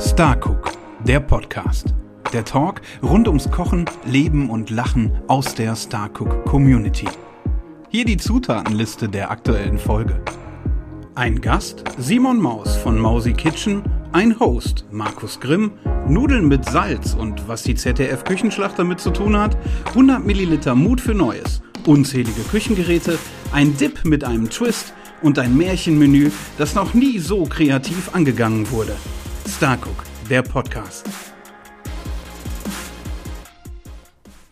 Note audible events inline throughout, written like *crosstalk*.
Starcook, der Podcast. Der Talk rund ums Kochen, Leben und Lachen aus der Starcook Community. Hier die Zutatenliste der aktuellen Folge. Ein Gast Simon Maus von Mausi Kitchen, ein Host Markus Grimm, Nudeln mit Salz und was die ZDF Küchenschlacht damit zu tun hat, 100 Milliliter Mut für Neues, unzählige Küchengeräte, ein Dip mit einem Twist und ein Märchenmenü, das noch nie so kreativ angegangen wurde. Starcook, der Podcast.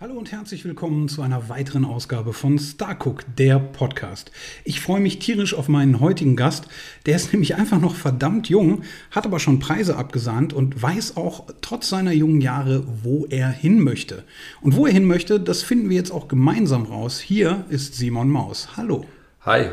Hallo und herzlich willkommen zu einer weiteren Ausgabe von Starcook, der Podcast. Ich freue mich tierisch auf meinen heutigen Gast. Der ist nämlich einfach noch verdammt jung, hat aber schon Preise abgesahnt und weiß auch trotz seiner jungen Jahre, wo er hin möchte. Und wo er hin möchte, das finden wir jetzt auch gemeinsam raus. Hier ist Simon Maus. Hallo. Hi,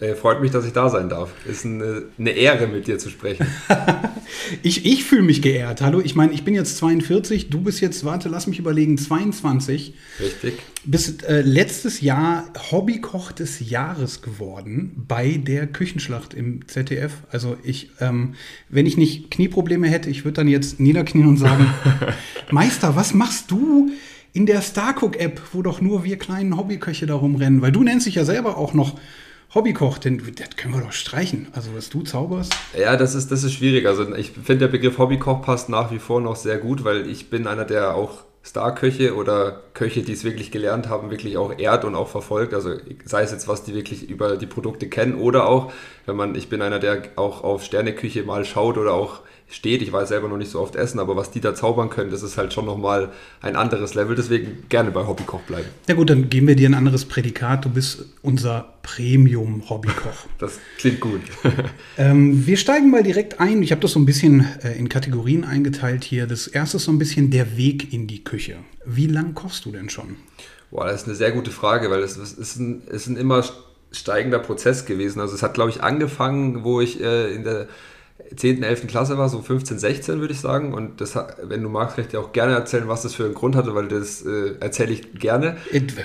äh, freut mich, dass ich da sein darf. Ist eine, eine Ehre, mit dir zu sprechen. *laughs* ich ich fühle mich geehrt. Hallo, ich meine, ich bin jetzt 42, du bist jetzt, warte, lass mich überlegen, 22. Richtig. Bist äh, letztes Jahr Hobbykoch des Jahres geworden bei der Küchenschlacht im ZDF. Also ich, ähm, wenn ich nicht Knieprobleme hätte, ich würde dann jetzt niederknien und sagen, *laughs* Meister, was machst du? in der Starcook-App, wo doch nur wir kleinen Hobbyköche da rumrennen, weil du nennst dich ja selber auch noch Hobbykoch, denn das können wir doch streichen. Also was du zauberst. Ja, das ist, das ist schwierig. Also ich finde, der Begriff Hobbykoch passt nach wie vor noch sehr gut, weil ich bin einer, der auch Starköche oder Köche, die es wirklich gelernt haben, wirklich auch ehrt und auch verfolgt. Also sei es jetzt, was die wirklich über die Produkte kennen oder auch, wenn man, ich bin einer, der auch auf Sterneküche mal schaut oder auch steht. Ich weiß selber noch nicht so oft essen, aber was die da zaubern können, das ist halt schon nochmal ein anderes Level. Deswegen gerne bei Hobbykoch bleiben. Ja gut, dann geben wir dir ein anderes Prädikat. Du bist unser Premium-Hobbykoch. *laughs* das klingt gut. *laughs* ähm, wir steigen mal direkt ein. Ich habe das so ein bisschen äh, in Kategorien eingeteilt hier. Das erste ist so ein bisschen der Weg in die Küche. Wie lange kochst du denn schon? Boah, das ist eine sehr gute Frage, weil es ist ein, ist ein immer steigender Prozess gewesen. Also es hat, glaube ich, angefangen, wo ich äh, in der 10., 11. Klasse war, so 15, 16 würde ich sagen. Und das, wenn du magst, dir auch gerne erzählen, was das für einen Grund hatte, weil das äh, erzähle ich gerne.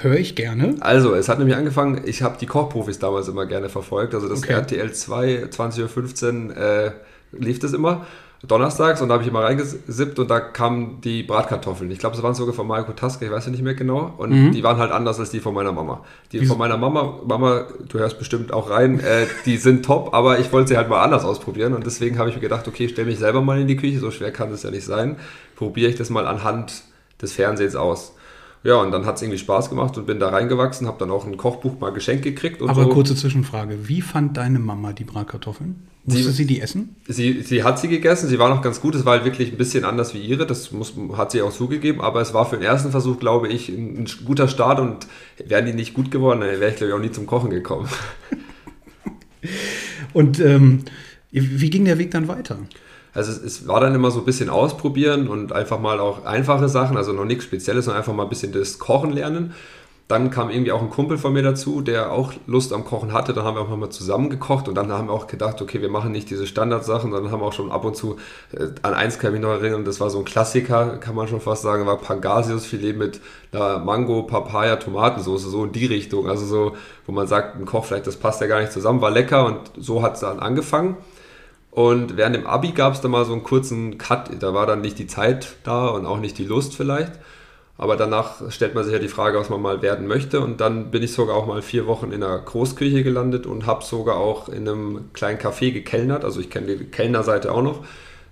Höre ich gerne. Also, es hat nämlich angefangen, ich habe die Kochprofis damals immer gerne verfolgt. Also das okay. RTL 2, 20.15 Uhr äh, lief das immer donnerstags und da habe ich immer reingesippt und da kamen die Bratkartoffeln. Ich glaube, es waren sogar von Marco Taske, ich weiß ja nicht mehr genau. Und mhm. die waren halt anders als die von meiner Mama. Die Wieso? von meiner Mama, Mama, du hörst bestimmt auch rein, äh, die sind top, aber ich wollte sie halt mal anders ausprobieren und deswegen habe ich mir gedacht, okay, stell mich selber mal in die Küche, so schwer kann das ja nicht sein. Probiere ich das mal anhand des Fernsehens aus. Ja, und dann hat es irgendwie Spaß gemacht und bin da reingewachsen, habe dann auch ein Kochbuch mal geschenkt gekriegt. Aber so. kurze Zwischenfrage, wie fand deine Mama die Bratkartoffeln? Musste sie, sie, die essen? Sie, sie hat sie gegessen, sie war noch ganz gut, es war halt wirklich ein bisschen anders wie ihre, das muss, hat sie auch zugegeben, aber es war für den ersten Versuch, glaube ich, ein, ein guter Start und wären die nicht gut geworden, dann wäre ich, glaube ich, auch nie zum Kochen gekommen. *laughs* und ähm, wie ging der Weg dann weiter? Also es, es, war dann immer so ein bisschen ausprobieren und einfach mal auch einfache Sachen, also noch nichts Spezielles, sondern einfach mal ein bisschen das Kochen lernen. Dann kam irgendwie auch ein Kumpel von mir dazu, der auch Lust am Kochen hatte. Dann haben wir auch mal zusammen gekocht und dann haben wir auch gedacht, okay, wir machen nicht diese Standardsachen, sondern haben auch schon ab und zu äh, an eins kann ich mich noch erinnern, das war so ein Klassiker, kann man schon fast sagen, war Pangasiusfilet mit einer Mango, Papaya, Tomatensauce, so in die Richtung. Also so, wo man sagt, ein Koch vielleicht, das passt ja gar nicht zusammen, war lecker und so hat es dann angefangen. Und während dem Abi gab es dann mal so einen kurzen Cut. Da war dann nicht die Zeit da und auch nicht die Lust vielleicht. Aber danach stellt man sich ja die Frage, was man mal werden möchte. Und dann bin ich sogar auch mal vier Wochen in einer Großküche gelandet und habe sogar auch in einem kleinen Café gekellnert. Also ich kenne die Kellnerseite auch noch.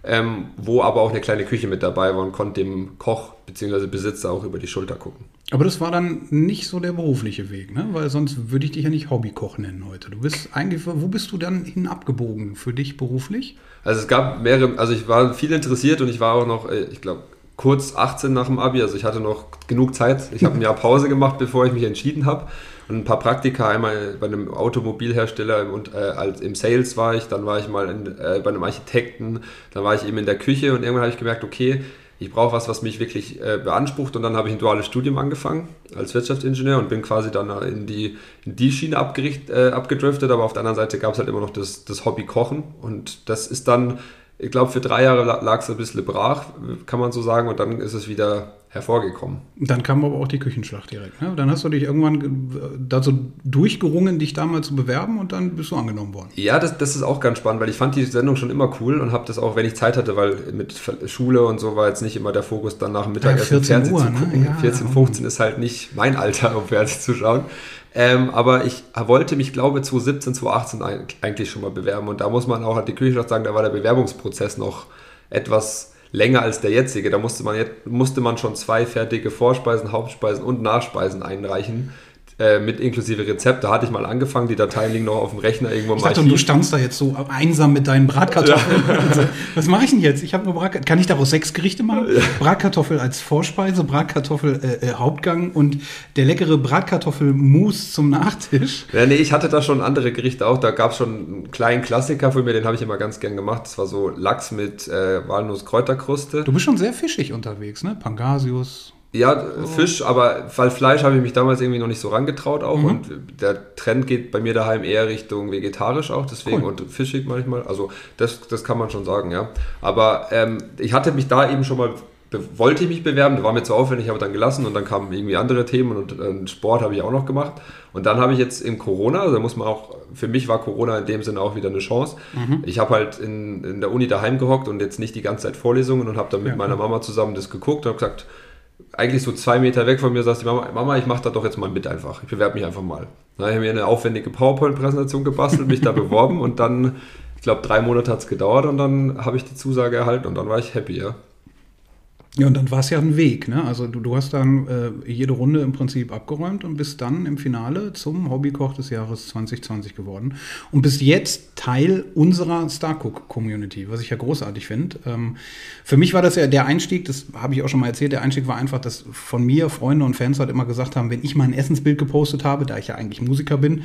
Ähm, wo aber auch eine kleine Küche mit dabei war und konnte dem Koch bzw. Besitzer auch über die Schulter gucken. Aber das war dann nicht so der berufliche Weg, ne? Weil sonst würde ich dich ja nicht Hobbykoch nennen heute. Du bist eigentlich, wo bist du dann hin abgebogen für dich beruflich? Also es gab mehrere, also ich war viel interessiert und ich war auch noch, äh, ich glaube, kurz 18 nach dem Abi, also ich hatte noch genug Zeit. Ich habe ein Jahr Pause gemacht, bevor ich mich entschieden habe. Und ein paar Praktika, einmal bei einem Automobilhersteller und äh, im Sales war ich, dann war ich mal in, äh, bei einem Architekten, dann war ich eben in der Küche und irgendwann habe ich gemerkt, okay, ich brauche was, was mich wirklich äh, beansprucht. Und dann habe ich ein duales Studium angefangen als Wirtschaftsingenieur und bin quasi dann in die, in die Schiene äh, abgedriftet, aber auf der anderen Seite gab es halt immer noch das, das Hobby Kochen. Und das ist dann ich glaube, für drei Jahre lag es ein bisschen brach, kann man so sagen, und dann ist es wieder hervorgekommen. Dann kam aber auch die Küchenschlacht direkt. Ne? Dann hast du dich irgendwann dazu durchgerungen, dich da mal zu bewerben und dann bist du angenommen worden. Ja, das, das ist auch ganz spannend, weil ich fand die Sendung schon immer cool und habe das auch, wenn ich Zeit hatte, weil mit Schule und so war jetzt nicht immer der Fokus, dann nach dem Mittagessen ja, Fernsehen Uhr, zu gucken. Ne? Ja, 14, 15 ist halt nicht mein Alter, um Fernsehen zu schauen. Ähm, aber ich wollte mich, glaube 2017, 2018 eigentlich schon mal bewerben. Und da muss man auch an die Küchenschlacht sagen, da war der Bewerbungsprozess noch etwas länger als der jetzige. Da musste man, musste man schon zwei fertige Vorspeisen, Hauptspeisen und Nachspeisen einreichen äh, mit inklusive Rezept. Da hatte ich mal angefangen, die Dateien liegen noch auf dem Rechner irgendwo ich dachte, du standst da jetzt so einsam mit deinen Bratkartoffeln. Ja. *laughs* Also, was mache ich denn jetzt? Ich habe nur Bratkartoffeln. Kann ich daraus sechs Gerichte machen? Ja. Bratkartoffel als Vorspeise, Bratkartoffel äh, äh, Hauptgang und der leckere Bratkartoffelmus zum Nachtisch. Ja, nee, ich hatte da schon andere Gerichte auch. Da gab es schon einen kleinen Klassiker von mir, den habe ich immer ganz gern gemacht. Das war so Lachs mit äh, Walnuss-Kräuterkruste. Du bist schon sehr fischig unterwegs, ne? Pangasius. Ja, oh. Fisch, aber weil Fleisch habe ich mich damals irgendwie noch nicht so rangetraut auch mhm. und der Trend geht bei mir daheim eher Richtung vegetarisch auch, deswegen cool. und fischig manchmal. Also das, das kann man schon sagen, ja. Aber ähm, ich hatte mich da eben schon mal, wollte ich mich bewerben, war mir zu aufwendig, habe dann gelassen und dann kamen irgendwie andere Themen und, und Sport habe ich auch noch gemacht. Und dann habe ich jetzt in Corona, also da muss man auch, für mich war Corona in dem Sinne auch wieder eine Chance. Mhm. Ich habe halt in, in der Uni daheim gehockt und jetzt nicht die ganze Zeit Vorlesungen und habe dann mit ja, meiner Mama zusammen das geguckt und habe gesagt, eigentlich so zwei Meter weg von mir sagt die Mama, Mama, ich mache da doch jetzt mal mit einfach. Ich bewerbe mich einfach mal. Dann habe ich mir eine aufwendige PowerPoint-Präsentation gebastelt, mich da *laughs* beworben und dann, ich glaube, drei Monate hat es gedauert und dann habe ich die Zusage erhalten und dann war ich happy, ja. Ja, und dann war es ja ein Weg. Ne? Also du, du hast dann äh, jede Runde im Prinzip abgeräumt und bist dann im Finale zum Hobbykoch des Jahres 2020 geworden. Und bist jetzt Teil unserer Starcook-Community, was ich ja großartig finde. Ähm, für mich war das ja der Einstieg, das habe ich auch schon mal erzählt, der Einstieg war einfach, dass von mir Freunde und Fans halt immer gesagt haben, wenn ich mal ein Essensbild gepostet habe, da ich ja eigentlich Musiker bin,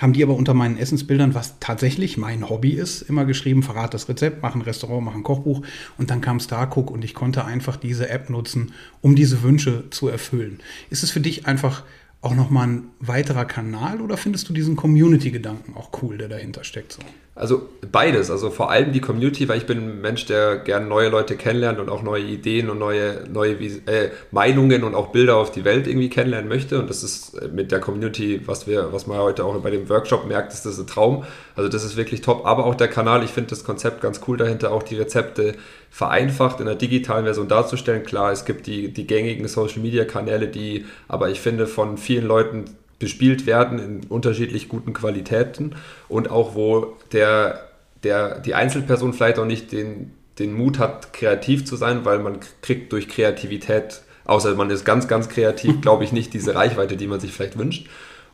haben die aber unter meinen Essensbildern, was tatsächlich mein Hobby ist, immer geschrieben, verrat das Rezept, mach ein Restaurant, mach ein Kochbuch. Und dann kam Starcook und ich konnte einfach diese App nutzen, um diese Wünsche zu erfüllen. Ist es für dich einfach auch nochmal ein weiterer Kanal oder findest du diesen Community-Gedanken auch cool, der dahinter steckt? So? Also beides, also vor allem die Community, weil ich bin ein Mensch, der gerne neue Leute kennenlernt und auch neue Ideen und neue, neue äh, Meinungen und auch Bilder auf die Welt irgendwie kennenlernen möchte. Und das ist mit der Community, was wir, was man heute auch bei dem Workshop merkt, ist das ein Traum. Also das ist wirklich top. Aber auch der Kanal, ich finde das Konzept ganz cool dahinter, auch die Rezepte vereinfacht in der digitalen Version darzustellen. Klar, es gibt die, die gängigen Social Media Kanäle, die aber ich finde von vielen Leuten bespielt werden in unterschiedlich guten Qualitäten und auch wo der, der, die Einzelperson vielleicht auch nicht den, den Mut hat, kreativ zu sein, weil man kriegt durch Kreativität, außer man ist ganz, ganz kreativ, *laughs* glaube ich, nicht diese Reichweite, die man sich vielleicht wünscht.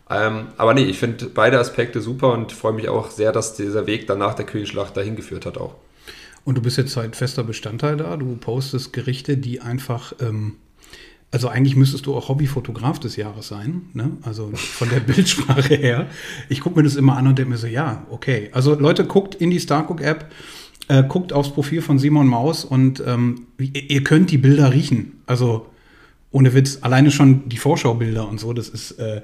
Ähm, aber nee, ich finde beide Aspekte super und freue mich auch sehr, dass dieser Weg dann nach der Küchenschlacht dahin geführt hat auch. Und du bist jetzt halt fester Bestandteil da. Du postest Gerichte, die einfach ähm, also eigentlich müsstest du auch Hobbyfotograf des Jahres sein, ne? also von der *laughs* Bildsprache her. Ich gucke mir das immer an und denke mir so, ja, okay. Also Leute, guckt in die Starcook-App, äh, guckt aufs Profil von Simon Maus und ähm, ihr könnt die Bilder riechen. Also ohne Witz, alleine schon die Vorschaubilder und so, das ist... Äh,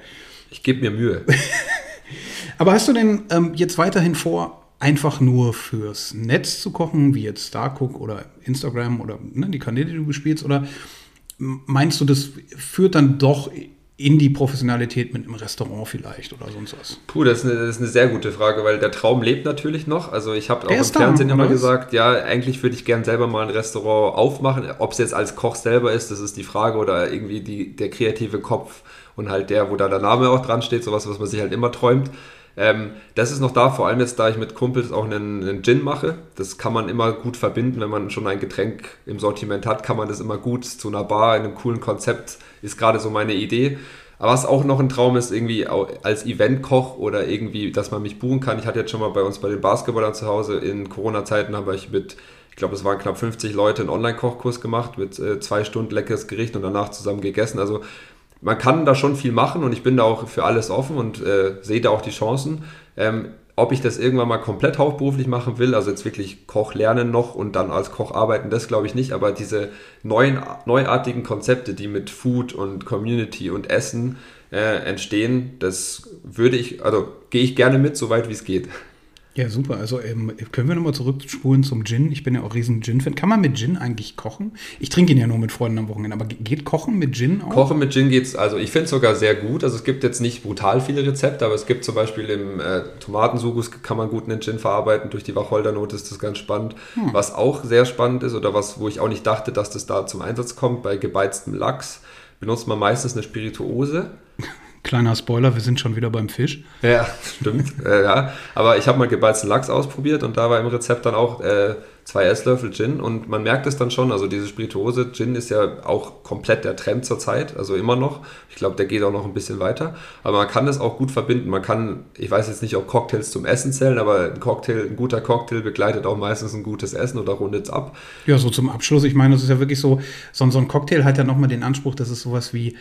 ich gebe mir Mühe. *laughs* Aber hast du denn ähm, jetzt weiterhin vor, einfach nur fürs Netz zu kochen, wie jetzt Starcook oder Instagram oder ne, die Kanäle, die du bespielst, oder meinst du, das führt dann doch in die Professionalität mit einem Restaurant vielleicht oder sonst was? Puh, das ist, eine, das ist eine sehr gute Frage, weil der Traum lebt natürlich noch. Also ich habe auch im Fernsehen immer gesagt, ja, eigentlich würde ich gern selber mal ein Restaurant aufmachen. Ob es jetzt als Koch selber ist, das ist die Frage oder irgendwie die, der kreative Kopf und halt der, wo da der Name auch dran steht, sowas, was man sich halt immer träumt. Ähm, das ist noch da, vor allem jetzt, da ich mit Kumpels auch einen, einen, Gin mache. Das kann man immer gut verbinden, wenn man schon ein Getränk im Sortiment hat, kann man das immer gut zu einer Bar in einem coolen Konzept, ist gerade so meine Idee. Aber was auch noch ein Traum ist, irgendwie als Eventkoch oder irgendwie, dass man mich buchen kann. Ich hatte jetzt schon mal bei uns bei den Basketballern zu Hause in Corona-Zeiten, habe ich mit, ich glaube, es waren knapp 50 Leute einen Online-Kochkurs gemacht mit äh, zwei Stunden leckeres Gericht und danach zusammen gegessen. Also man kann da schon viel machen und ich bin da auch für alles offen und äh, sehe da auch die Chancen. Ähm, ob ich das irgendwann mal komplett hauptberuflich machen will, also jetzt wirklich Koch lernen noch und dann als Koch arbeiten, das glaube ich nicht, aber diese neuen, neuartigen Konzepte, die mit Food und Community und Essen äh, entstehen, das würde ich, also gehe ich gerne mit, so weit wie es geht. Ja, super. Also ähm, können wir nochmal zurückspulen zum Gin. Ich bin ja auch riesen Gin-Fan. Kann man mit Gin eigentlich kochen? Ich trinke ihn ja nur mit Freunden am Wochenende, aber geht Kochen mit Gin auch? Kochen mit Gin geht's, also ich finde es sogar sehr gut. Also es gibt jetzt nicht brutal viele Rezepte, aber es gibt zum Beispiel im äh, Tomatensugus kann man gut einen Gin verarbeiten. Durch die Wacholdernote ist das ganz spannend. Hm. Was auch sehr spannend ist oder was, wo ich auch nicht dachte, dass das da zum Einsatz kommt, bei gebeiztem Lachs benutzt man meistens eine Spirituose. Kleiner Spoiler, wir sind schon wieder beim Fisch. Ja, stimmt. äh, ja. Aber ich habe mal gebeizten Lachs ausprobiert und da war im Rezept dann auch äh, zwei Esslöffel Gin und man merkt es dann schon, also diese Spirituose, Gin ist ja auch komplett der Trend zurzeit, also immer noch. Ich glaube, der geht auch noch ein bisschen weiter. Aber man kann das auch gut verbinden. Man kann, ich weiß jetzt nicht, ob Cocktails zum Essen zählen, aber ein Cocktail, ein guter Cocktail begleitet auch meistens ein gutes Essen oder rundet es ab. Ja, so zum Abschluss. Ich meine, das ist ja wirklich so, so, so ein Cocktail hat ja nochmal den Anspruch, dass es sowas wie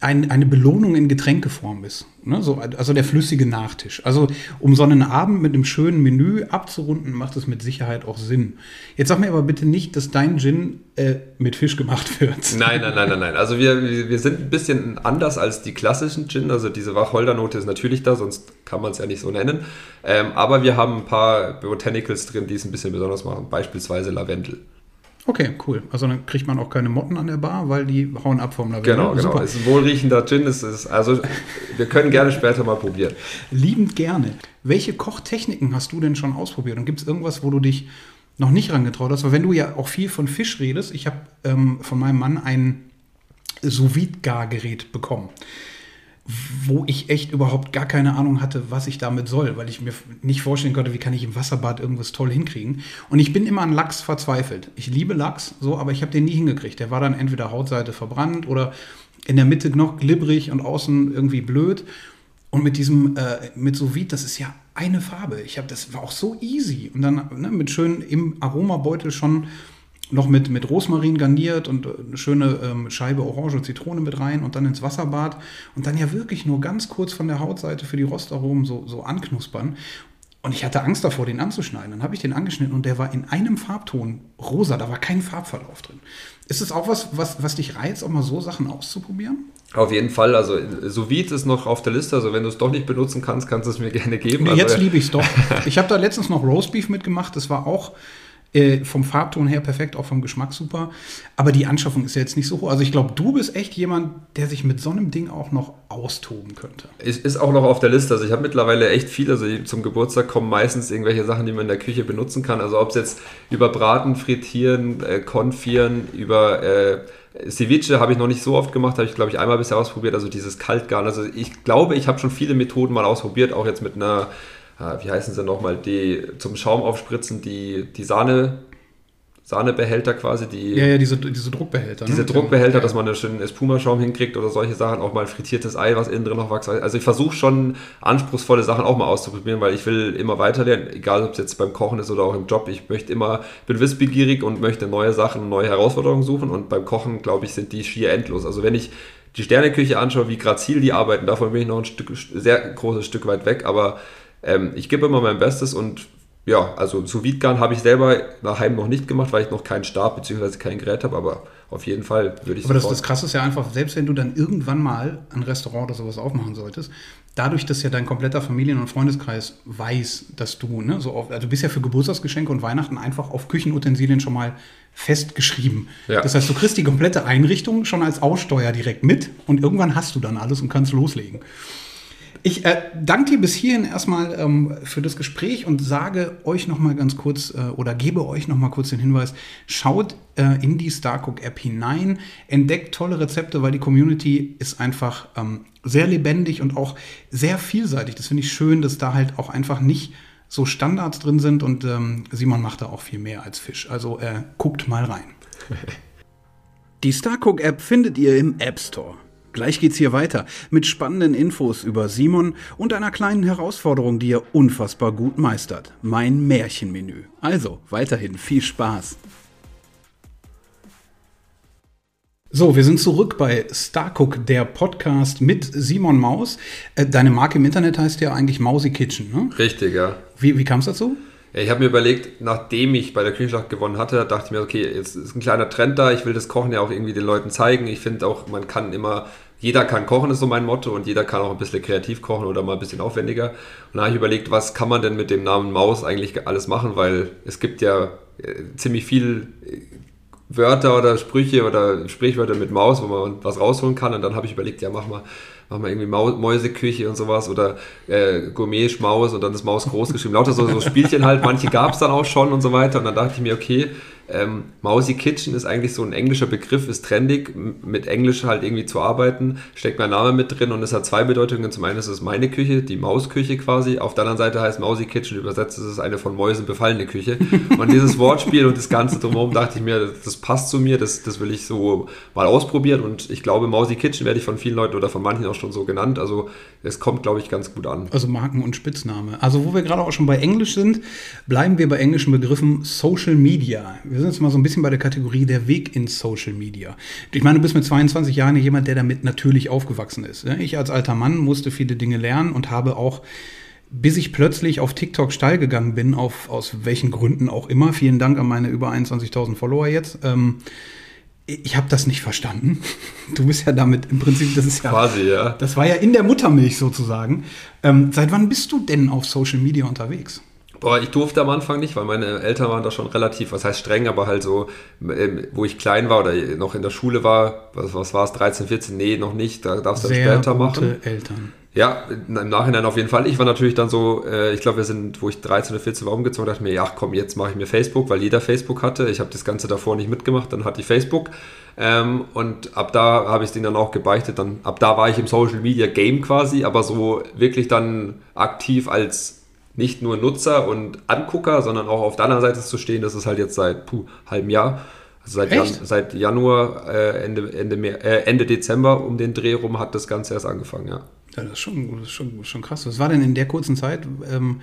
ein, eine Belohnung in Getränkeform ist. Ne? So, also der flüssige Nachtisch. Also um so einen Abend mit einem schönen Menü abzurunden, macht es mit Sicherheit auch Sinn. Jetzt sag mir aber bitte nicht, dass dein Gin äh, mit Fisch gemacht wird. *laughs* Nein, nein, nein, nein, nein. Also wir, wir sind ein bisschen anders als die klassischen Gin. Also diese Wacholdernote ist natürlich da, sonst kann man es ja nicht so nennen. Ähm, aber wir haben ein paar Botanicals drin, die es ein bisschen besonders machen. Beispielsweise Lavendel. Okay, cool. Also dann kriegt man auch keine Motten an der Bar, weil die hauen ab vom Lavendel. Genau, genau. Super. Es ist ein wohlriechender Gin. Es ist, also wir können gerne später mal probieren. Liebend gerne. Welche Kochtechniken hast du denn schon ausprobiert? Und gibt es irgendwas, wo du dich noch nicht rangetraut hast? Weil wenn du ja auch viel von Fisch redest, ich habe ähm, von meinem Mann ein sous gargerät bekommen wo ich echt überhaupt gar keine Ahnung hatte, was ich damit soll, weil ich mir nicht vorstellen konnte, wie kann ich im Wasserbad irgendwas toll hinkriegen. Und ich bin immer an Lachs verzweifelt. Ich liebe Lachs, so, aber ich habe den nie hingekriegt. Der war dann entweder Hautseite verbrannt oder in der Mitte noch glibberig und außen irgendwie blöd. Und mit diesem, äh, mit sous das ist ja eine Farbe. Ich habe, das war auch so easy. Und dann ne, mit schön im Aromabeutel schon noch mit, mit Rosmarin garniert und eine schöne ähm, Scheibe Orange Zitrone mit rein und dann ins Wasserbad und dann ja wirklich nur ganz kurz von der Hautseite für die Rostaromen so, so anknuspern. Und ich hatte Angst davor, den anzuschneiden. Dann habe ich den angeschnitten und der war in einem Farbton rosa, da war kein Farbverlauf drin. Ist es auch was, was, was dich reizt, auch mal so Sachen auszuprobieren? Auf jeden Fall, also sous ist noch auf der Liste, also wenn du es doch nicht benutzen kannst, kannst du es mir *laughs* gerne geben. Nee, jetzt also, liebe ich es doch. *laughs* Ich habe da letztens noch Roastbeef mitgemacht, das war auch äh, vom Farbton her perfekt, auch vom Geschmack super. Aber die Anschaffung ist ja jetzt nicht so hoch. Also ich glaube, du bist echt jemand, der sich mit so einem Ding auch noch austoben könnte. Ist, ist auch noch auf der Liste. Also ich habe mittlerweile echt viel. Also zum Geburtstag kommen meistens irgendwelche Sachen, die man in der Küche benutzen kann. Also ob es jetzt über Braten, Frittieren, äh, Konfieren, über... Äh, Ceviche habe ich noch nicht so oft gemacht, habe ich glaube ich einmal bisher ausprobiert, also dieses Kaltgarn. Also ich glaube, ich habe schon viele Methoden mal ausprobiert, auch jetzt mit einer wie heißen sie nochmal, die zum Schaum aufspritzen, die, die Sahne, Sahnebehälter quasi, die. Ja, ja, diese, diese Druckbehälter. Diese ne? Druckbehälter, dass man einen schönen Espuma-Schaum hinkriegt oder solche Sachen, auch mal frittiertes Ei, was innen drin noch wächst. Also ich versuche schon anspruchsvolle Sachen auch mal auszuprobieren, weil ich will immer weiterlernen, egal ob es jetzt beim Kochen ist oder auch im Job. Ich möchte immer, bin wissbegierig und möchte neue Sachen, neue Herausforderungen suchen und beim Kochen, glaube ich, sind die schier endlos. Also wenn ich die Sterneküche anschaue, wie grazil die arbeiten, davon bin ich noch ein Stück, sehr großes Stück weit weg, aber ähm, ich gebe immer mein Bestes und ja, also sous vide habe ich selber daheim noch nicht gemacht, weil ich noch keinen Stab bzw. kein Gerät habe, aber auf jeden Fall würde ich Aber das, das Krasse ist ja einfach, selbst wenn du dann irgendwann mal ein Restaurant oder sowas aufmachen solltest, dadurch, dass ja dein kompletter Familien- und Freundeskreis weiß, dass du, ne, so oft, also du bist ja für Geburtstagsgeschenke und Weihnachten einfach auf Küchenutensilien schon mal festgeschrieben. Ja. Das heißt, du kriegst die komplette Einrichtung schon als Aussteuer direkt mit und irgendwann hast du dann alles und kannst loslegen. Ich äh, danke dir bis hierhin erstmal ähm, für das Gespräch und sage euch noch mal ganz kurz äh, oder gebe euch noch mal kurz den Hinweis: Schaut äh, in die Starcook App hinein, entdeckt tolle Rezepte, weil die Community ist einfach ähm, sehr lebendig und auch sehr vielseitig. Das finde ich schön, dass da halt auch einfach nicht so Standards drin sind und ähm, Simon macht da auch viel mehr als Fisch. Also äh, guckt mal rein. *laughs* Die Starcook App findet ihr im App Store. Gleich geht's hier weiter mit spannenden Infos über Simon und einer kleinen Herausforderung, die er unfassbar gut meistert. Mein Märchenmenü. Also, weiterhin viel Spaß. So, wir sind zurück bei Starcook, der Podcast mit Simon Maus. Äh, deine Marke im Internet heißt ja eigentlich Mausi Kitchen, ne? Richtig, ja. Wie, wie kam es dazu? Ja, ich habe mir überlegt, nachdem ich bei der Küchenschlacht gewonnen hatte, dachte ich mir, okay, jetzt ist ein kleiner Trend da, ich will das Kochen ja auch irgendwie den Leuten zeigen. Ich finde auch, man kann immer jeder kann kochen, ist so mein Motto, und jeder kann auch ein bisschen kreativ kochen oder mal ein bisschen aufwendiger. Und da habe ich überlegt, was kann man denn mit dem Namen Maus eigentlich alles machen, weil es gibt ja äh, ziemlich viel äh, Wörter oder Sprüche oder Sprichwörter mit Maus, wo man was rausholen kann. Und dann habe ich überlegt, ja, mach mal, mach mal irgendwie Mäuseküche und sowas oder äh, Gourmet-Schmaus und dann ist Maus groß geschrieben. Lauter so, so Spielchen halt, manche gab es dann auch schon und so weiter. Und dann dachte ich mir, okay, ähm, Mousy Kitchen ist eigentlich so ein englischer Begriff, ist trendig, mit Englisch halt irgendwie zu arbeiten, steckt mein Name mit drin und es hat zwei Bedeutungen. Zum einen ist es meine Küche, die Mausküche quasi. Auf der anderen Seite heißt Mousy Kitchen, übersetzt ist es eine von Mäusen befallene Küche. *laughs* Und dieses Wortspiel und das Ganze drumherum dachte ich mir, das passt zu mir, das, das will ich so mal ausprobieren und ich glaube, Mousy Kitchen werde ich von vielen Leuten oder von manchen auch schon so genannt. Also es kommt, glaube ich, ganz gut an. Also Marken und Spitzname. Also wo wir gerade auch schon bei Englisch sind, bleiben wir bei englischen Begriffen Social Media. Wir wir sind jetzt mal so ein bisschen bei der Kategorie der Weg in Social Media. Ich meine, du bist mit 22 Jahren jemand, der damit natürlich aufgewachsen ist. Ich als alter Mann musste viele Dinge lernen und habe auch bis ich plötzlich auf TikTok steil gegangen bin, auf, aus welchen Gründen auch immer. Vielen Dank an meine über 21.000 Follower jetzt. Ähm, ich habe das nicht verstanden. *laughs* Du bist ja damit im Prinzip, das ist ja quasi ja. Das war ja in der Muttermilch sozusagen. Ähm, seit wann bist du denn auf Social Media unterwegs? Boah, ich durfte am Anfang nicht, weil meine Eltern waren da schon relativ, was heißt streng, aber halt so, ähm, wo ich klein war oder noch in der Schule war, was, was war es, 13, 14, nee, noch nicht, da darfst du später machen. Eltern. Ja, im Nachhinein auf jeden Fall. Ich war natürlich dann so, äh, ich glaube, wir sind, wo ich 13 oder 14 war umgezogen, dachte mir, ja, komm, jetzt mache ich mir Facebook, weil jeder Facebook hatte. Ich habe das Ganze davor nicht mitgemacht, dann hatte ich Facebook. Ähm, und ab da habe ich es denen dann auch gebeichtet. Dann, ab da war ich im Social Media Game quasi, aber so wirklich dann aktiv als nicht nur Nutzer und Angucker, sondern auch auf der anderen Seite zu stehen. Das ist halt jetzt seit puh, halbem Jahr. Also seit, Jan, seit Januar, äh, Ende, Ende, Mehr, äh, Ende Dezember um den Dreh rum hat das Ganze erst angefangen, ja. Ja, das ist schon, das ist schon, schon krass. Was war denn in der kurzen Zeit, ähm,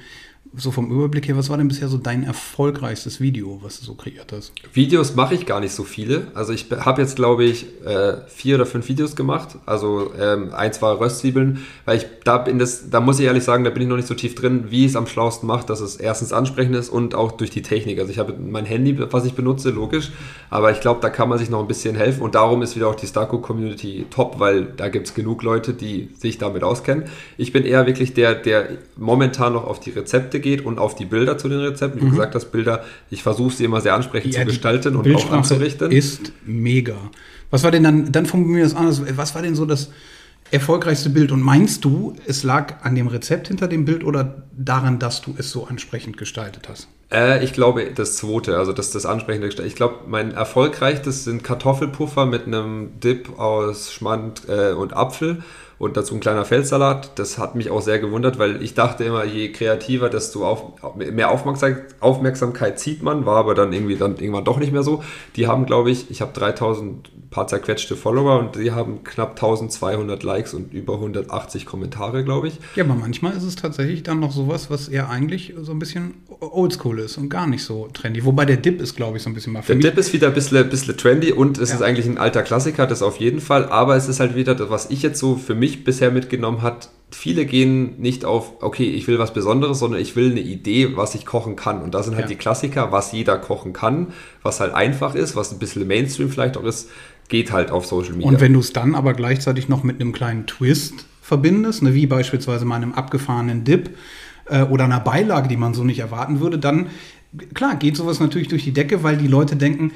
so vom Überblick her, was war denn bisher so dein erfolgreichstes Video, was du so kreiert hast? Videos mache ich gar nicht so viele. Also ich habe jetzt, glaube ich, äh, vier oder fünf Videos gemacht. Also ähm, ein, zwei Röstzwiebeln, weil ich da bin das, da muss ich ehrlich sagen, da bin ich noch nicht so tief drin, wie ich es am schlausten mache, dass es erstens ansprechend ist und auch durch die Technik. Also ich habe mein Handy, was ich benutze, logisch, aber ich glaube, da kann man sich noch ein bisschen helfen und darum ist wieder auch die Starco Community top, weil da gibt es genug Leute, die sich damit auskennen. Ich bin eher wirklich der, der momentan noch auf die Rezepte geht und auf die Bilder zu den Rezepten. Wie mhm. gesagt, das Bilder, ich versuche sie immer sehr ansprechend ja, zu gestalten und auch anzurichten. Ist mega. Was war denn dann, dann formulieren wir das anders, was war denn so das erfolgreichste Bild? Und meinst du, es lag an dem Rezept hinter dem Bild oder daran, dass du es so ansprechend gestaltet hast? Äh, ich glaube, das zweite, also das, das ansprechende Gestalten. Ich glaube, mein erfolgreichstes sind Kartoffelpuffer mit einem Dip aus Schmand äh, und Apfel und dazu ein kleiner Feldsalat. Das hat mich auch sehr gewundert, weil ich dachte immer, je kreativer, desto auf, mehr Aufmerksamkeit zieht man, war aber dann irgendwie dann irgendwann doch nicht mehr so. Die haben, glaube ich, ich habe 3000 paar zerquetschte Follower und die haben knapp 1200 Likes und über 180 Kommentare, glaube ich. Ja, aber manchmal ist es tatsächlich dann noch sowas, was eher eigentlich so ein bisschen oldschool ist und gar nicht so trendy. Wobei der Dip ist, glaube ich, so ein bisschen mal für Der Dip ist wieder ein bisschen, bisschen trendy und es ja. ist eigentlich ein alter Klassiker, das auf jeden Fall, aber es ist halt wieder das, was ich jetzt so für mich bisher mitgenommen hat. Viele gehen nicht auf, okay, ich will was Besonderes, sondern ich will eine Idee, was ich kochen kann. Und da sind halt ja. die Klassiker, was jeder kochen kann, was halt einfach ist, was ein bisschen Mainstream vielleicht auch ist geht halt auf Social Media. Und wenn du es dann aber gleichzeitig noch mit einem kleinen Twist verbindest, ne, wie beispielsweise mal einem abgefahrenen Dip äh, oder einer Beilage, die man so nicht erwarten würde, dann klar geht sowas natürlich durch die Decke, weil die Leute denken,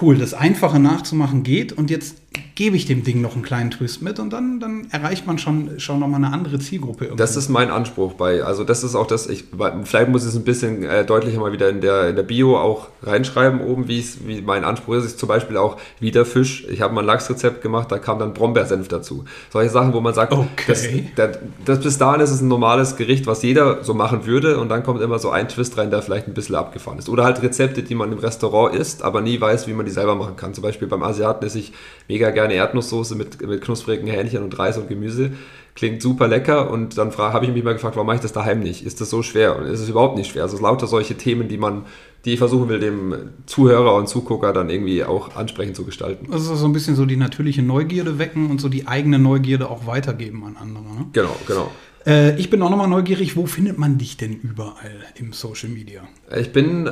cool, das Einfache nachzumachen geht und jetzt gebe ich dem Ding noch einen kleinen Twist mit und dann, dann erreicht man schon, schon nochmal eine andere Zielgruppe. Irgendwie. Das ist mein Anspruch bei, also das ist auch das, ich, vielleicht muss ich es ein bisschen äh, deutlicher mal wieder in der, in der Bio auch reinschreiben oben, wie es, wie mein Anspruch ist. Ich zum Beispiel auch wieder Fisch. Ich habe mal ein Lachsrezept gemacht, da kam dann Brombeersenf dazu. Solche Sachen, wo man sagt, okay. das, das, das, bis dahin ist es ein normales Gericht, was jeder so machen würde und dann kommt immer so ein Twist rein, der vielleicht ein bisschen abgefahren ist. Oder halt Rezepte, die man im Restaurant isst, aber nie weiß, wie man die selber machen kann. Zum Beispiel beim Asiaten esse ich mega gerne Erdnusssoße mit, mit knusprigen Hähnchen und Reis und Gemüse. Klingt super lecker und dann habe ich mich mal gefragt, warum mache ich das daheim nicht? Ist das so schwer? Und es ist überhaupt nicht schwer. Also es lauter solche Themen, die man, die ich versuchen will, dem Zuhörer und Zugucker dann irgendwie auch ansprechend zu gestalten. Also so ein bisschen so die natürliche Neugierde wecken und so die eigene Neugierde auch weitergeben an andere. Ne? Genau, genau. Äh, ich bin auch nochmal neugierig, wo findet man dich denn überall im Social Media? Ich bin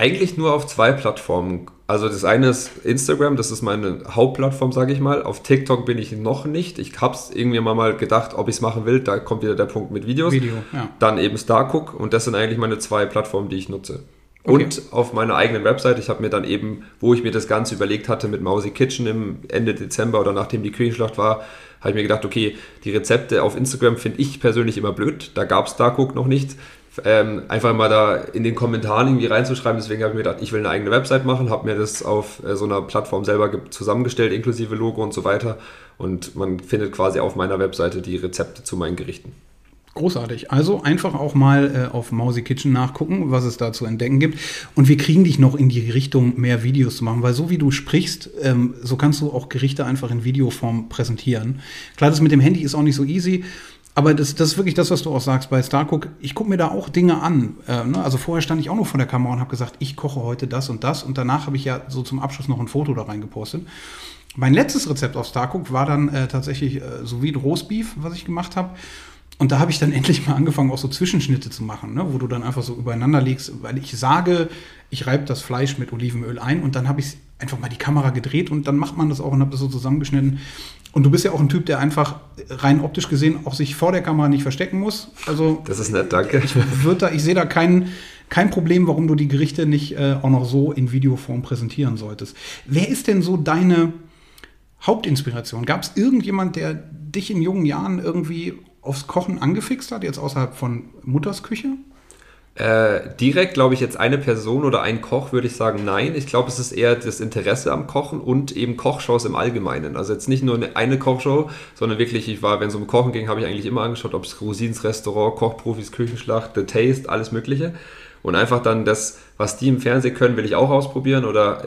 Eigentlich nur auf zwei Plattformen. Also das eine ist Instagram, das ist meine Hauptplattform, sage ich mal. Auf TikTok bin ich noch nicht. Ich habe es irgendwie mal gedacht, ob ich es machen will. Da kommt wieder der Punkt mit Videos. Video, ja. Dann eben Starcook und das sind eigentlich meine zwei Plattformen, die ich nutze. Okay. Und auf meiner eigenen Website, ich habe mir dann eben, wo ich mir das Ganze überlegt hatte mit Mausi Kitchen im Ende Dezember oder nachdem die Küchenschlacht war, habe ich mir gedacht, okay, die Rezepte auf Instagram finde ich persönlich immer blöd. Da gab es Starcook noch nicht ähm, einfach mal da in den Kommentaren irgendwie reinzuschreiben. Deswegen habe ich mir gedacht, ich will eine eigene Website machen, habe mir das auf äh, so einer Plattform selber zusammengestellt, inklusive Logo und so weiter. Und man findet quasi auf meiner Webseite die Rezepte zu meinen Gerichten. Großartig. Also einfach auch mal äh, auf Mausi Kitchen nachgucken, was es da zu entdecken gibt. Und wir kriegen dich noch in die Richtung, mehr Videos zu machen, weil so wie du sprichst, ähm, so kannst du auch Gerichte einfach in Videoform präsentieren. Klar, das mit dem Handy ist auch nicht so easy. Aber das, das ist wirklich das, was du auch sagst bei Starcook. Ich gucke mir da auch Dinge an. Äh, ne? Also vorher stand ich auch noch vor der Kamera und habe gesagt, ich koche heute das und das. Und danach habe ich ja so zum Abschluss noch ein Foto da reingepostet. Mein letztes Rezept auf Starcook war dann äh, tatsächlich äh, sous vide Roastbeef, was ich gemacht habe. Und da habe ich dann *laughs* endlich mal angefangen, auch so Zwischenschnitte zu machen, ne? wo du dann einfach so übereinander legst, weil ich sage, ich reibe das Fleisch mit Olivenöl ein und dann habe ich einfach mal die Kamera gedreht und dann macht man das auch und habe das so zusammengeschnitten. Und du bist ja auch ein Typ, der einfach rein optisch gesehen auch sich vor der Kamera nicht verstecken muss. Also das ist nett, danke. Ich, da, ich sehe da kein, kein Problem, warum du die Gerichte nicht äh, auch noch so in Videoform präsentieren solltest. Wer ist denn so deine Hauptinspiration? Gab es irgendjemand, der dich in jungen Jahren irgendwie aufs Kochen angefixt hat, jetzt außerhalb von Mutters Küche? Äh, direkt glaube ich jetzt eine Person oder ein Koch würde ich sagen, nein. Ich glaube, es ist eher das Interesse am Kochen und eben Kochshows im Allgemeinen. Also jetzt nicht nur eine, eine Kochshow, sondern wirklich, ich war, wenn es um Kochen ging, habe ich eigentlich immer angeschaut, ob es Rosins Restaurant, Kochprofis, Küchenschlacht, The Taste, alles Mögliche. Und einfach dann das was die im Fernsehen können, will ich auch ausprobieren oder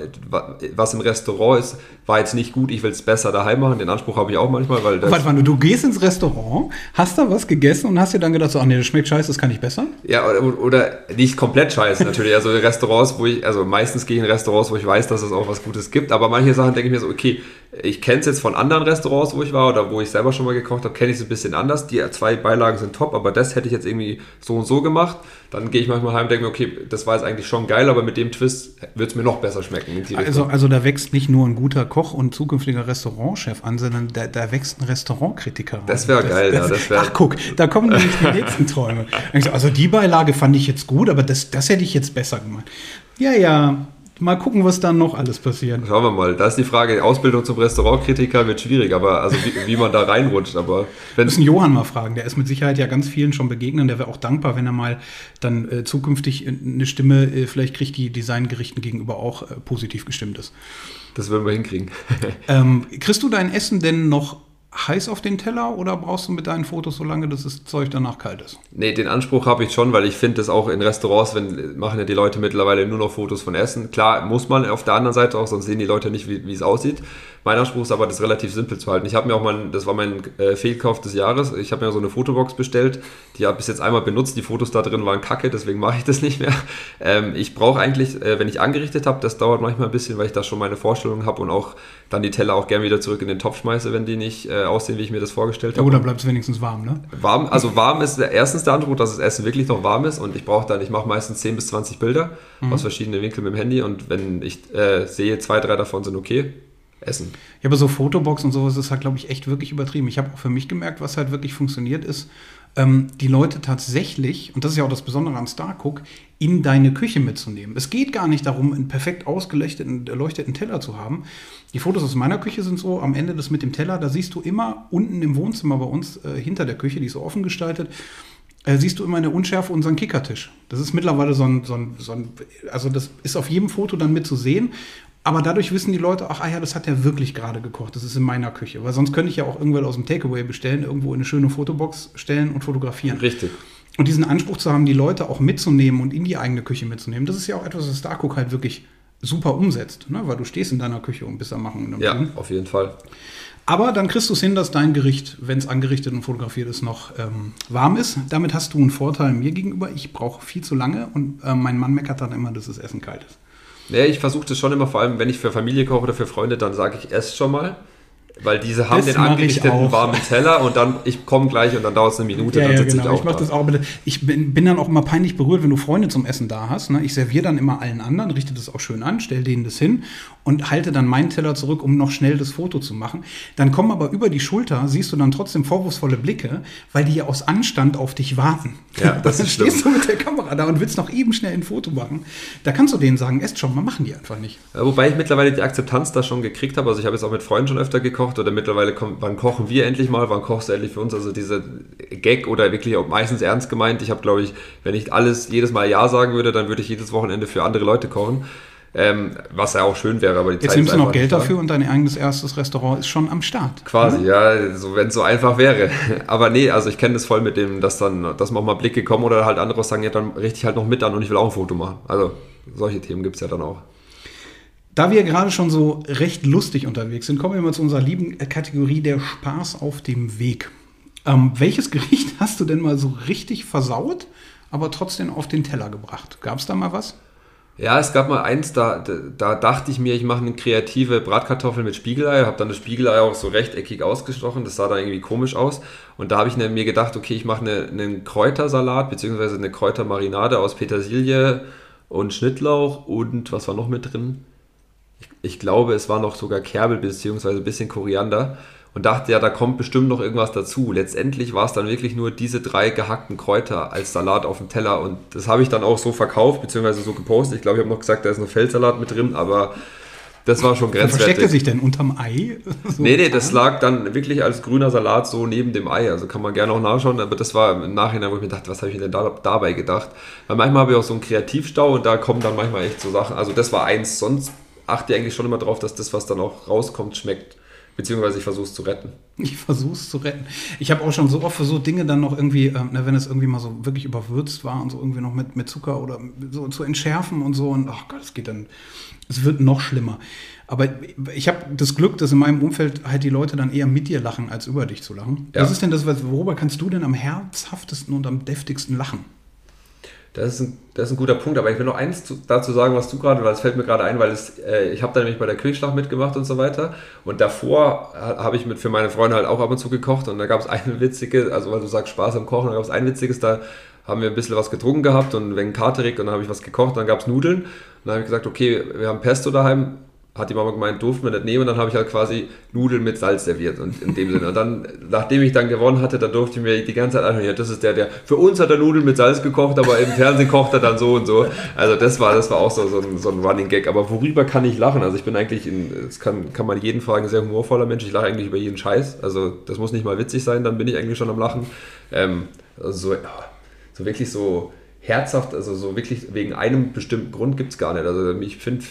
was im Restaurant ist, war jetzt nicht gut, ich will es besser daheim machen. Den Anspruch habe ich auch manchmal, weil Warte mal, du gehst ins Restaurant, hast da was gegessen und hast dir dann gedacht, so, ach nee, das schmeckt scheiße, das kann ich besser? Ja, oder, oder nicht komplett scheiße natürlich. Also Restaurants, wo ich, also meistens gehe ich in Restaurants, wo ich weiß, dass es auch was Gutes gibt, aber manche Sachen denke ich mir so, okay, ich kenne es jetzt von anderen Restaurants, wo ich war oder wo ich selber schon mal gekocht habe, kenne ich es ein bisschen anders. Die zwei Beilagen sind top, aber das hätte ich jetzt irgendwie so und so gemacht. Dann gehe ich manchmal heim und denke mir, okay, das war jetzt eigentlich schon geil, aber mit dem Twist wird es mir noch besser schmecken. Also, also da wächst nicht nur ein guter Koch und zukünftiger Restaurantchef an, sondern da, da wächst ein Restaurantkritiker an. Das wäre geil, das, ja. Das wär ach guck, da kommen nämlich die nächsten Träume. *laughs* Also die Beilage fand ich jetzt gut, aber das, das hätte ich jetzt besser gemacht. Ja, ja, mal gucken, was dann noch alles passiert. Schauen wir mal. Da ist die Frage, Ausbildung zum Restaurantkritiker wird schwierig, aber also wie, wie man da reinrutscht. Aber wenn müssen Johann mal fragen. Der ist mit Sicherheit ja ganz vielen schon begegnet. Der wäre auch dankbar, wenn er mal dann äh, zukünftig eine Stimme äh, vielleicht kriegt, die Designgerichten gegenüber auch äh, positiv gestimmt ist. Das würden wir hinkriegen. *laughs* ähm, kriegst du dein Essen denn noch heiß auf den Teller oder brauchst du mit deinen Fotos so lange, dass das Zeug danach kalt ist? Nee, den Anspruch habe ich schon, weil ich finde das auch in Restaurants, wenn machen ja die Leute mittlerweile nur noch Fotos von Essen. Klar, muss man auf der anderen Seite auch, sonst sehen die Leute nicht, wie, wie es aussieht. Mein Anspruch ist aber, das relativ simpel zu halten. Ich habe mir auch mal, das war mein äh, Fehlkauf des Jahres, ich habe mir so eine Fotobox bestellt, die habe ich bis jetzt einmal benutzt, die Fotos da drin waren kacke, deswegen mache ich das nicht mehr. *laughs* Ähm, ich brauche eigentlich, äh, wenn ich angerichtet habe, das dauert manchmal ein bisschen, weil ich da schon meine Vorstellungen habe und auch dann die Teller auch gerne wieder zurück in den Topf schmeiße, wenn die nicht äh, aussehen, wie ich mir das vorgestellt habe. Ja, oder bleibt es wenigstens warm, ne? Warm, *laughs* also warm ist erstens der Anspruch, dass das Essen wirklich noch warm ist und ich brauche dann, ich mache meistens 10 bis 20 Bilder mhm. aus verschiedenen Winkeln mit dem Handy und wenn ich äh, sehe, zwei, drei davon sind okay, essen. Ja, aber so Fotobox und sowas ist halt, glaube ich, echt wirklich übertrieben. Ich habe auch für mich gemerkt, was halt wirklich funktioniert ist, ähm, die Leute tatsächlich, und das ist ja auch das Besondere an Starcook, in deine Küche mitzunehmen. Es geht gar nicht darum, einen perfekt ausgeleuchteten erleuchteten Teller zu haben. Die Fotos aus meiner Küche sind so, am Ende das mit dem Teller, da siehst du immer unten im Wohnzimmer bei uns, äh, hinter der Küche, die ist so offen gestaltet, äh, siehst du immer in der Unschärfe unseren Kickertisch. Das ist mittlerweile so ein, so ein, so ein, also das ist auf jedem Foto dann mit zu sehen. Aber dadurch wissen die Leute, ach ah ja, das hat er wirklich gerade gekocht. Das ist in meiner Küche. Weil sonst könnte ich ja auch irgendwann aus dem Takeaway bestellen, irgendwo in eine schöne Fotobox stellen und fotografieren. Richtig. Und diesen Anspruch zu haben, die Leute auch mitzunehmen und in die eigene Küche mitzunehmen, das ist ja auch etwas, was Starcook halt wirklich super umsetzt. Ne? Weil du stehst in deiner Küche und bist am Machen. Ja, tun. auf jeden Fall. Aber dann kriegst du es hin, dass dein Gericht, wenn es angerichtet und fotografiert ist, noch ähm, warm ist. Damit hast du einen Vorteil mir gegenüber. Ich brauche viel zu lange und äh, mein Mann meckert dann immer, dass das Essen kalt ist. Nee, ich versuche das schon immer, vor allem wenn ich für Familie koche oder für Freunde, dann sage ich, ess schon mal. Weil diese haben das den angerichteten warmen Teller und dann, ich komme gleich und dann dauert es eine Minute, ja, dann sitze ja, genau. ich auch Ich mache das auch. Ich bin, bin, dann auch immer peinlich berührt, wenn du Freunde zum Essen da hast. Ne? Ich serviere dann immer allen anderen, richte das auch schön an, stelle denen das hin und halte dann meinen Teller zurück, um noch schnell das Foto zu machen. Dann kommen aber über die Schulter, siehst du dann trotzdem vorwurfsvolle Blicke, weil die ja aus Anstand auf dich warten. Ja, das *laughs* dann ist stehst schlimm. du mit der Kamera da und willst noch eben schnell ein Foto machen. Da kannst du denen sagen, esst schon mal, machen die einfach nicht. Ja, wobei ich mittlerweile die Akzeptanz da schon gekriegt habe. Also ich habe jetzt auch mit Freunden schon öfter gekocht oder mittlerweile kommt, wann kochen wir endlich mal, wann kochst du endlich für uns? Also diese Gag oder wirklich auch meistens ernst gemeint. Ich habe, glaube ich, wenn ich alles jedes Mal Ja sagen würde, dann würde ich jedes Wochenende für andere Leute kochen. Ähm, was ja auch schön wäre, aber die Jetzt Zeit nimmst du noch Geld dafür und dein eigenes erstes Restaurant ist schon am Start. Quasi, ne? ja, so, wenn es so einfach wäre. *laughs* aber nee, also ich kenne das voll mit dem, dass dann, dass man auch mal Blicke kommen oder halt andere sagen, ja, dann richte ich halt noch mit an und ich will auch ein Foto machen. Also solche Themen gibt es ja dann auch. Da wir gerade schon so recht lustig unterwegs sind, kommen wir mal zu unserer lieben Kategorie der Spaß auf dem Weg. Ähm, welches *laughs* Gericht hast du denn mal so richtig versaut, aber trotzdem auf den Teller gebracht? Gab es da mal was? Ja, es gab mal eins, da, da dachte ich mir, ich mache eine kreative Bratkartoffel mit Spiegelei, habe dann das Spiegelei auch so rechteckig ausgestochen, das sah dann irgendwie komisch aus. Und da habe ich mir gedacht, okay, ich mache eine, einen Kräutersalat bzw. eine Kräutermarinade aus Petersilie und Schnittlauch und was war noch mit drin? Ich, glaube, es war noch sogar Kerbel bzw. ein bisschen Koriander und dachte, ja, da kommt bestimmt noch irgendwas dazu. Letztendlich war es dann wirklich nur diese drei gehackten Kräuter als Salat auf dem Teller und das habe ich dann auch so verkauft, beziehungsweise so gepostet. Ich glaube, ich habe noch gesagt, da ist noch Feldsalat mit drin, aber das war schon grenzwertig. Versteckt er sich denn unterm Ei? So *laughs* nee, nee, das lag dann wirklich als grüner Salat so neben dem Ei. Also kann man gerne auch nachschauen, aber das war im Nachhinein, wo ich mir dachte, was habe ich denn da, dabei gedacht? Weil manchmal habe ich auch so einen Kreativstau und da kommen dann manchmal echt so Sachen. Also das war eins, sonst achte ich eigentlich schon immer drauf, dass das, was dann auch rauskommt, schmeckt. Beziehungsweise ich versuche es zu retten. Ich versuche es zu retten. Ich habe auch schon so oft versucht, Dinge dann noch irgendwie, äh, wenn es irgendwie mal so wirklich überwürzt war und so irgendwie noch mit, mit Zucker oder so zu entschärfen und so. Und ach Gott, es geht dann, es wird noch schlimmer. Aber ich habe das Glück, dass in meinem Umfeld halt die Leute dann eher mit dir lachen, als über dich zu lachen. Ja. Was ist denn das, worüber kannst du denn am herzhaftesten und am deftigsten lachen? Das ist, ein, das ist ein guter Punkt, aber ich will noch eins zu, dazu sagen, was du gerade, weil es fällt mir gerade ein, weil es, äh, ich habe da nämlich bei der Kühlschlacht mitgemacht und so weiter. Und davor habe ich mit für meine Freunde halt auch ab und zu gekocht und da gab es eine *laughs* witzige, also weil du sagst Spaß am Kochen, da gab es ein witziges, da haben wir ein bisschen was getrunken gehabt und wegen Katerik und dann habe ich was gekocht, dann gab es Nudeln. Und dann habe ich gesagt, okay, wir haben Pesto daheim, hat die Mama gemeint, durften wir nicht nehmen. Und dann habe ich halt quasi Nudeln mit Salz serviert. Und in dem Sinne. Und dann, nachdem ich dann gewonnen hatte, dann durfte ich mir die ganze Zeit anhören, ja, das ist der, der, für uns hat er Nudeln mit Salz gekocht, aber im Fernsehen kocht er dann so und so. Also das war, das war auch so, so, ein, so ein Running Gag. Aber worüber kann ich lachen? Also ich bin eigentlich, das kann, kann man jeden fragen, sehr humorvoller Mensch. Ich lache eigentlich über jeden Scheiß. Also das muss nicht mal witzig sein, dann bin ich eigentlich schon am Lachen. Ähm, also so, so wirklich so herzhaft, also so wirklich wegen einem bestimmten Grund gibt es gar nicht. Also ich finde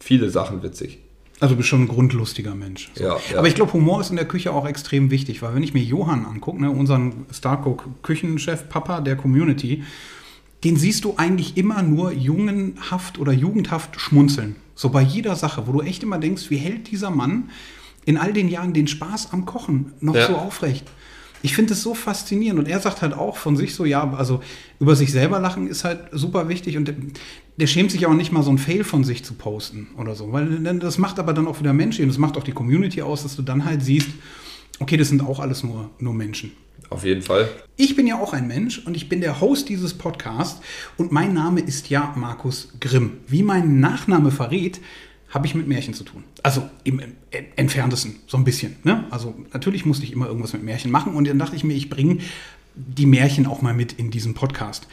viele Sachen witzig. Also du bist schon ein grundlustiger Mensch. So. Ja, ja. Aber ich glaube, Humor ist in der Küche auch extrem wichtig, weil wenn ich mir Johann angucke, ne, unseren Starcook-Küchenchef, Papa der Community, den siehst du eigentlich immer nur jungenhaft oder jugendhaft schmunzeln. So bei jeder Sache, wo du echt immer denkst, wie hält dieser Mann in all den Jahren den Spaß am Kochen noch ja. so aufrecht? Ich finde es so faszinierend. Und er sagt halt auch von sich so, ja, also über sich selber lachen ist halt super wichtig. Und der, der schämt sich auch nicht mal so ein Fail von sich zu posten oder so. Weil das macht aber dann auch wieder Menschen. Und das macht auch die Community aus, dass du dann halt siehst, okay, das sind auch alles nur, nur Menschen. Auf jeden Fall. Ich bin ja auch ein Mensch und ich bin der Host dieses Podcasts und mein Name ist ja Markus Grimm. Wie mein Nachname verrät, habe ich mit Märchen zu tun. Also im entferntesten, so ein bisschen. Ne? Also natürlich musste ich immer irgendwas mit Märchen machen und dann dachte ich mir, ich bringe die Märchen auch mal mit in diesen Podcast.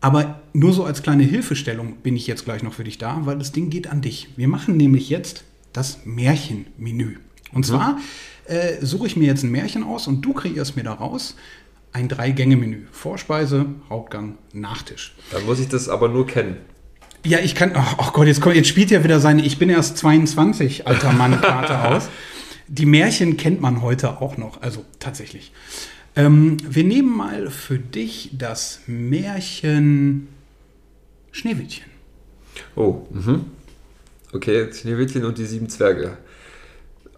Aber nur so als kleine Hilfestellung bin ich jetzt gleich noch für dich da, weil das Ding geht an dich. Wir machen nämlich jetzt das Märchenmenü. Und mhm. zwar äh, suche ich mir jetzt ein Märchen aus und du kreierst mir daraus ein Drei-Gänge-Menü. Vorspeise, Hauptgang, Nachtisch. Dann muss ich das aber nur kennen. Ja, ich kann. Oh, oh Gott, jetzt, kommt, jetzt spielt ja wieder seine Ich bin erst 22, alter Mann, *laughs* Karte aus. Die Märchen kennt man heute auch noch, also tatsächlich. Ähm, wir nehmen mal für dich das Märchen Schneewittchen. Oh, mhm. Okay, Schneewittchen und die sieben Zwerge.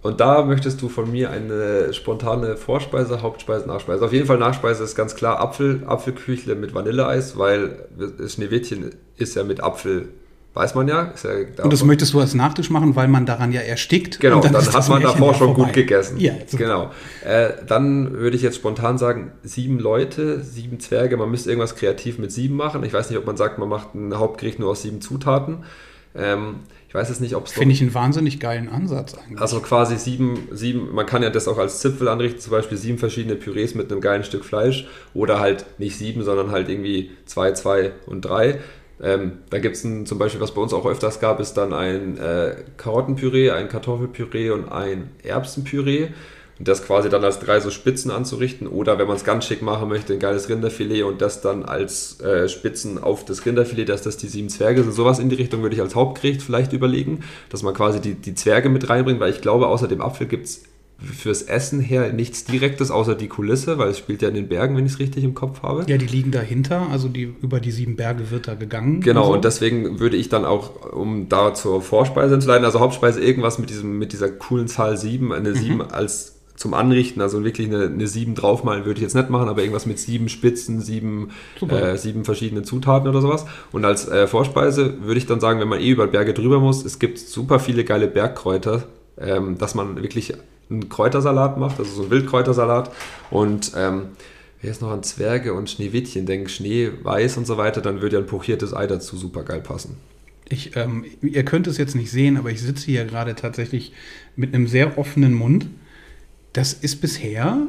Und da möchtest du von mir eine spontane Vorspeise, Hauptspeise, Nachspeise. Auf jeden Fall Nachspeise ist ganz klar Apfel, Apfelküchle mit Vanilleeis, weil Schneewittchen ist ja mit Apfel weiß man ja. ja und das möchtest du als Nachtisch machen, weil man daran ja erstickt. Genau, dann, dann hat man davor schon vorbei. gut gegessen. Ja, genau. Äh, dann würde ich jetzt spontan sagen, sieben Leute, sieben Zwerge, man müsste irgendwas kreativ mit sieben machen. Ich weiß nicht, ob man sagt, man macht ein Hauptgericht nur aus sieben Zutaten. Ähm, weiß es nicht, ob es. Finde ich einen wahnsinnig geilen Ansatz eigentlich. Also quasi sieben, sieben, man kann ja das auch als Zipfel anrichten, zum Beispiel sieben verschiedene Pürees mit einem geilen Stück Fleisch oder halt nicht sieben, sondern halt irgendwie zwei, zwei und drei. Ähm, da gibt es zum Beispiel, was bei uns auch öfters gab, ist dann ein äh, Karottenpüree, ein Kartoffelpüree und ein Erbsenpüree. Und das quasi dann als drei so Spitzen anzurichten. Oder wenn man es ganz schick machen möchte, ein geiles Rinderfilet und das dann als äh, Spitzen auf das Rinderfilet, dass das die sieben Zwerge sind. Sowas in die Richtung würde ich als Hauptgericht vielleicht überlegen, dass man quasi die, die Zwerge mit reinbringt, weil ich glaube, außer dem Apfel gibt es fürs Essen her nichts Direktes außer die Kulisse, weil es spielt ja in den Bergen, wenn ich es richtig im Kopf habe. Ja, die liegen dahinter, also die, über die sieben Berge wird da gegangen. Genau, und, so. und deswegen würde ich dann auch, um da zur Vorspeise zu leiten, also Hauptspeise irgendwas mit, diesem, mit dieser coolen Zahl sieben, eine mhm. sieben als zum Anrichten, also wirklich eine, eine 7 draufmalen würde ich jetzt nicht machen, aber irgendwas mit sieben Spitzen, sieben, äh, sieben verschiedenen Zutaten oder sowas. Und als äh, Vorspeise würde ich dann sagen, wenn man eh über Berge drüber muss, es gibt super viele geile Bergkräuter, ähm, dass man wirklich einen Kräutersalat macht, also so einen Wildkräutersalat. Und ähm, wer ist noch an Zwerge und Schneewittchen denkt, Schnee, Weiß und so weiter, dann würde ja ein pochiertes Ei dazu super geil passen. Ich, ähm, ihr könnt es jetzt nicht sehen, aber ich sitze hier gerade tatsächlich mit einem sehr offenen Mund. Das ist bisher,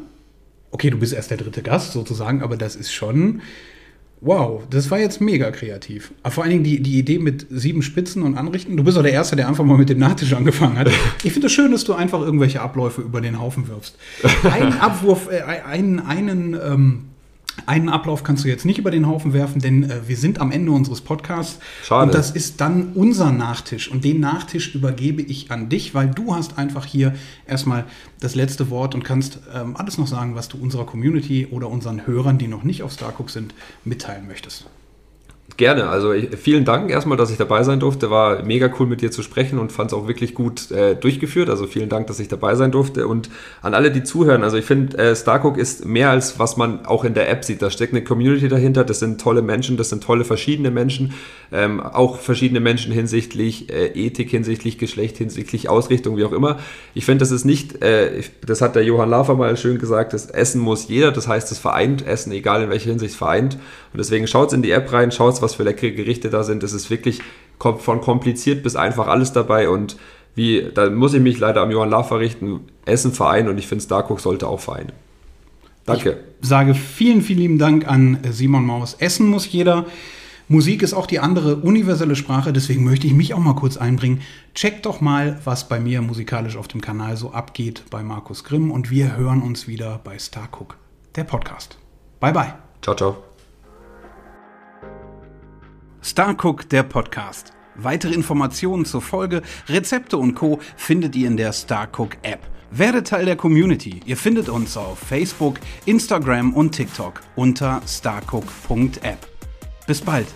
okay, du bist erst der dritte Gast sozusagen, aber das ist schon Wow, das war jetzt mega kreativ. Aber vor allen Dingen die, die Idee mit sieben Spitzen und Anrichten. Du bist doch der Erste, der einfach mal mit dem Nachtisch angefangen hat. Ich finde es schön, dass du einfach irgendwelche Abläufe über den Haufen wirfst. Einen Abwurf, äh, einen, einen ähm, einen Ablauf kannst du jetzt nicht über den Haufen werfen, denn äh, wir sind am Ende unseres Podcasts. Schade. Und das ist dann unser Nachtisch. Und den Nachtisch übergebe ich an dich, weil du hast einfach hier erstmal das letzte Wort und kannst ähm, alles noch sagen, was du unserer Community oder unseren Hörern, die noch nicht auf Starcook sind, mitteilen möchtest. Gerne. Also vielen Dank erstmal, dass ich dabei sein durfte. War mega cool mit dir zu sprechen und fand es auch wirklich gut äh, durchgeführt. Also vielen Dank, dass ich dabei sein durfte. Und an alle, die zuhören, also ich finde, äh, Starcook ist mehr als was man auch in der App sieht. Da steckt eine Community dahinter. Das sind tolle Menschen, das sind tolle verschiedene Menschen. Ähm, auch verschiedene Menschen hinsichtlich äh, Ethik, hinsichtlich Geschlecht, hinsichtlich Ausrichtung, wie auch immer. Ich finde, das ist nicht, äh, das hat der Johann Lafer mal schön gesagt, das Essen muss jeder. Das heißt, es vereint Essen, egal in welcher Hinsicht vereint. Und deswegen schaut in die App rein, schaut, was für leckere Gerichte da sind. Es ist wirklich von kompliziert bis einfach alles dabei und wie, da muss ich mich leider am Johann Lafer richten, Essen vereinen und ich finde, Starcook sollte auch vereinen. Danke. Ich sage vielen, vielen lieben Dank an Simon Maus. Essen muss jeder. Musik ist auch die andere universelle Sprache, deswegen möchte ich mich auch mal kurz einbringen. Checkt doch mal, was bei mir musikalisch auf dem Kanal so abgeht bei Markus Grimm und wir hören uns wieder bei Starcook, der Podcast. Bye bye. Ciao, ciao. Starcook, der Podcast. Weitere Informationen zur Folge, Rezepte und Co. findet ihr in der Starcook App. Werdet Teil der Community. Ihr findet uns auf Facebook, Instagram und TikTok unter starcook.app. Bis bald.